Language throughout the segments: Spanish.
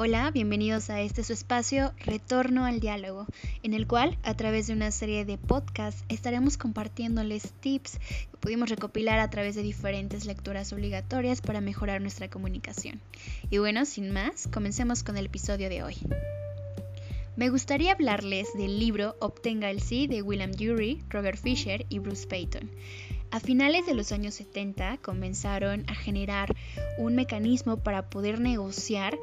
Hola, bienvenidos a este su espacio Retorno al Diálogo, en el cual a través de una serie de podcasts estaremos compartiéndoles tips que pudimos recopilar a través de diferentes lecturas obligatorias para mejorar nuestra comunicación. Y bueno, sin más, comencemos con el episodio de hoy. Me gustaría hablarles del libro Obtenga el Sí de William Ury, Roger Fisher y Bruce Payton. A finales de los años 70 comenzaron a generar un mecanismo para poder negociar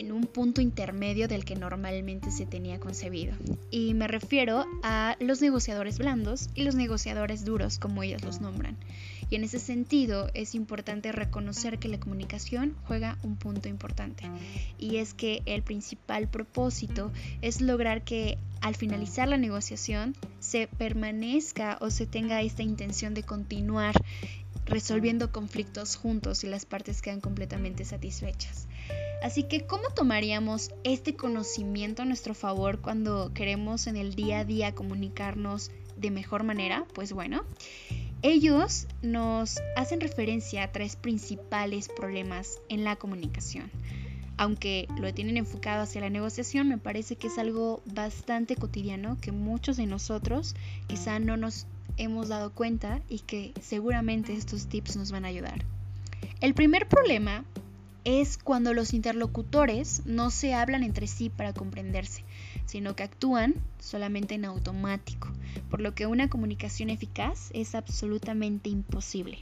en un punto intermedio del que normalmente se tenía concebido. Y me refiero a los negociadores blandos y los negociadores duros, como ellos los nombran. Y en ese sentido es importante reconocer que la comunicación juega un punto importante. Y es que el principal propósito es lograr que al finalizar la negociación se permanezca o se tenga esta intención de continuar resolviendo conflictos juntos y las partes quedan completamente satisfechas. Así que, ¿cómo tomaríamos este conocimiento a nuestro favor cuando queremos en el día a día comunicarnos de mejor manera? Pues bueno, ellos nos hacen referencia a tres principales problemas en la comunicación. Aunque lo tienen enfocado hacia la negociación, me parece que es algo bastante cotidiano que muchos de nosotros quizá no nos hemos dado cuenta y que seguramente estos tips nos van a ayudar. El primer problema es cuando los interlocutores no se hablan entre sí para comprenderse, sino que actúan solamente en automático, por lo que una comunicación eficaz es absolutamente imposible.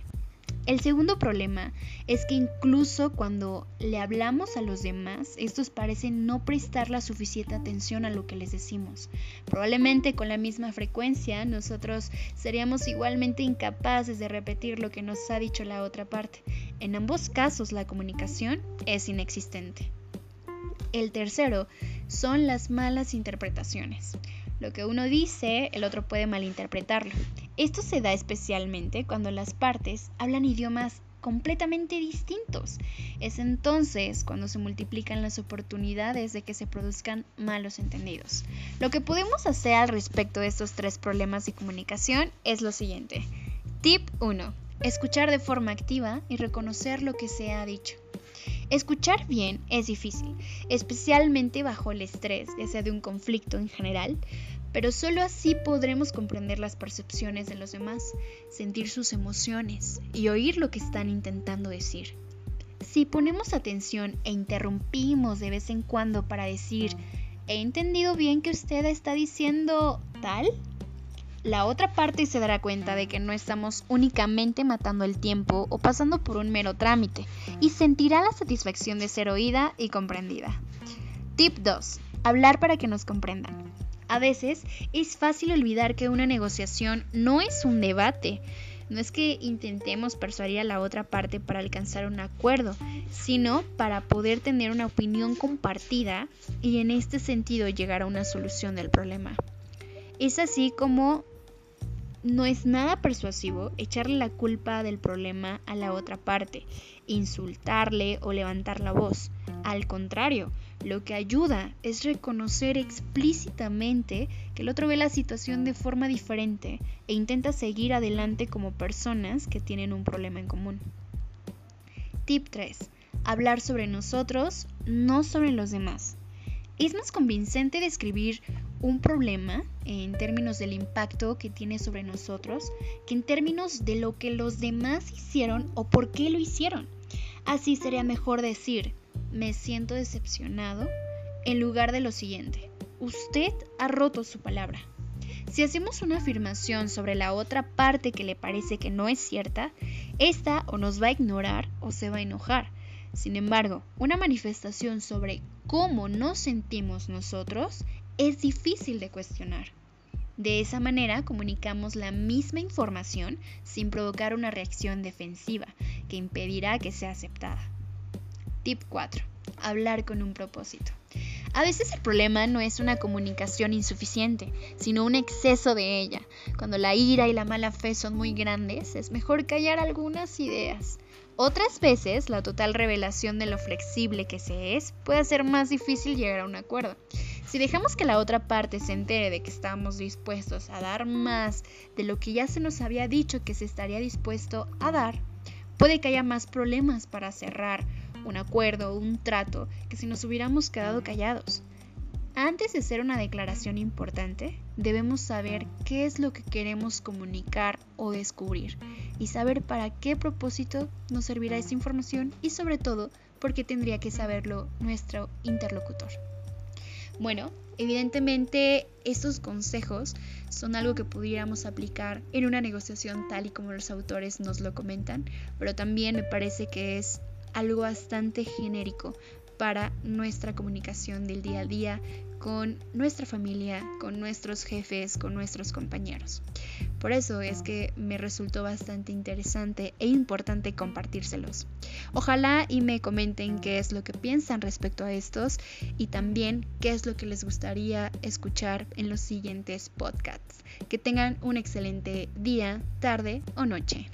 El segundo problema es que incluso cuando le hablamos a los demás, estos parecen no prestar la suficiente atención a lo que les decimos. Probablemente con la misma frecuencia nosotros seríamos igualmente incapaces de repetir lo que nos ha dicho la otra parte. En ambos casos la comunicación es inexistente. El tercero son las malas interpretaciones. Lo que uno dice, el otro puede malinterpretarlo. Esto se da especialmente cuando las partes hablan idiomas completamente distintos. Es entonces cuando se multiplican las oportunidades de que se produzcan malos entendidos. Lo que podemos hacer al respecto de estos tres problemas de comunicación es lo siguiente. Tip 1. Escuchar de forma activa y reconocer lo que se ha dicho. Escuchar bien es difícil, especialmente bajo el estrés, ya sea de un conflicto en general, pero solo así podremos comprender las percepciones de los demás, sentir sus emociones y oír lo que están intentando decir. Si ponemos atención e interrumpimos de vez en cuando para decir, ¿he entendido bien que usted está diciendo tal? la otra parte se dará cuenta de que no estamos únicamente matando el tiempo o pasando por un mero trámite y sentirá la satisfacción de ser oída y comprendida. Tip 2. Hablar para que nos comprendan. A veces es fácil olvidar que una negociación no es un debate. No es que intentemos persuadir a la otra parte para alcanzar un acuerdo, sino para poder tener una opinión compartida y en este sentido llegar a una solución del problema. Es así como no es nada persuasivo echarle la culpa del problema a la otra parte, insultarle o levantar la voz. Al contrario, lo que ayuda es reconocer explícitamente que el otro ve la situación de forma diferente e intenta seguir adelante como personas que tienen un problema en común. Tip 3. Hablar sobre nosotros, no sobre los demás. Es más convincente describir un problema en términos del impacto que tiene sobre nosotros que en términos de lo que los demás hicieron o por qué lo hicieron. Así sería mejor decir, me siento decepcionado, en lugar de lo siguiente, usted ha roto su palabra. Si hacemos una afirmación sobre la otra parte que le parece que no es cierta, esta o nos va a ignorar o se va a enojar. Sin embargo, una manifestación sobre cómo nos sentimos nosotros es difícil de cuestionar. De esa manera comunicamos la misma información sin provocar una reacción defensiva que impedirá que sea aceptada. Tip 4. Hablar con un propósito. A veces el problema no es una comunicación insuficiente, sino un exceso de ella. Cuando la ira y la mala fe son muy grandes, es mejor callar algunas ideas. Otras veces, la total revelación de lo flexible que se es puede hacer más difícil llegar a un acuerdo. Si dejamos que la otra parte se entere de que estamos dispuestos a dar más de lo que ya se nos había dicho que se estaría dispuesto a dar, puede que haya más problemas para cerrar un acuerdo, un trato, que si nos hubiéramos quedado callados. Antes de hacer una declaración importante, debemos saber qué es lo que queremos comunicar o descubrir y saber para qué propósito nos servirá esta información y sobre todo por qué tendría que saberlo nuestro interlocutor. Bueno, evidentemente estos consejos son algo que pudiéramos aplicar en una negociación tal y como los autores nos lo comentan, pero también me parece que es algo bastante genérico para nuestra comunicación del día a día con nuestra familia, con nuestros jefes, con nuestros compañeros. Por eso es que me resultó bastante interesante e importante compartírselos. Ojalá y me comenten qué es lo que piensan respecto a estos y también qué es lo que les gustaría escuchar en los siguientes podcasts. Que tengan un excelente día, tarde o noche.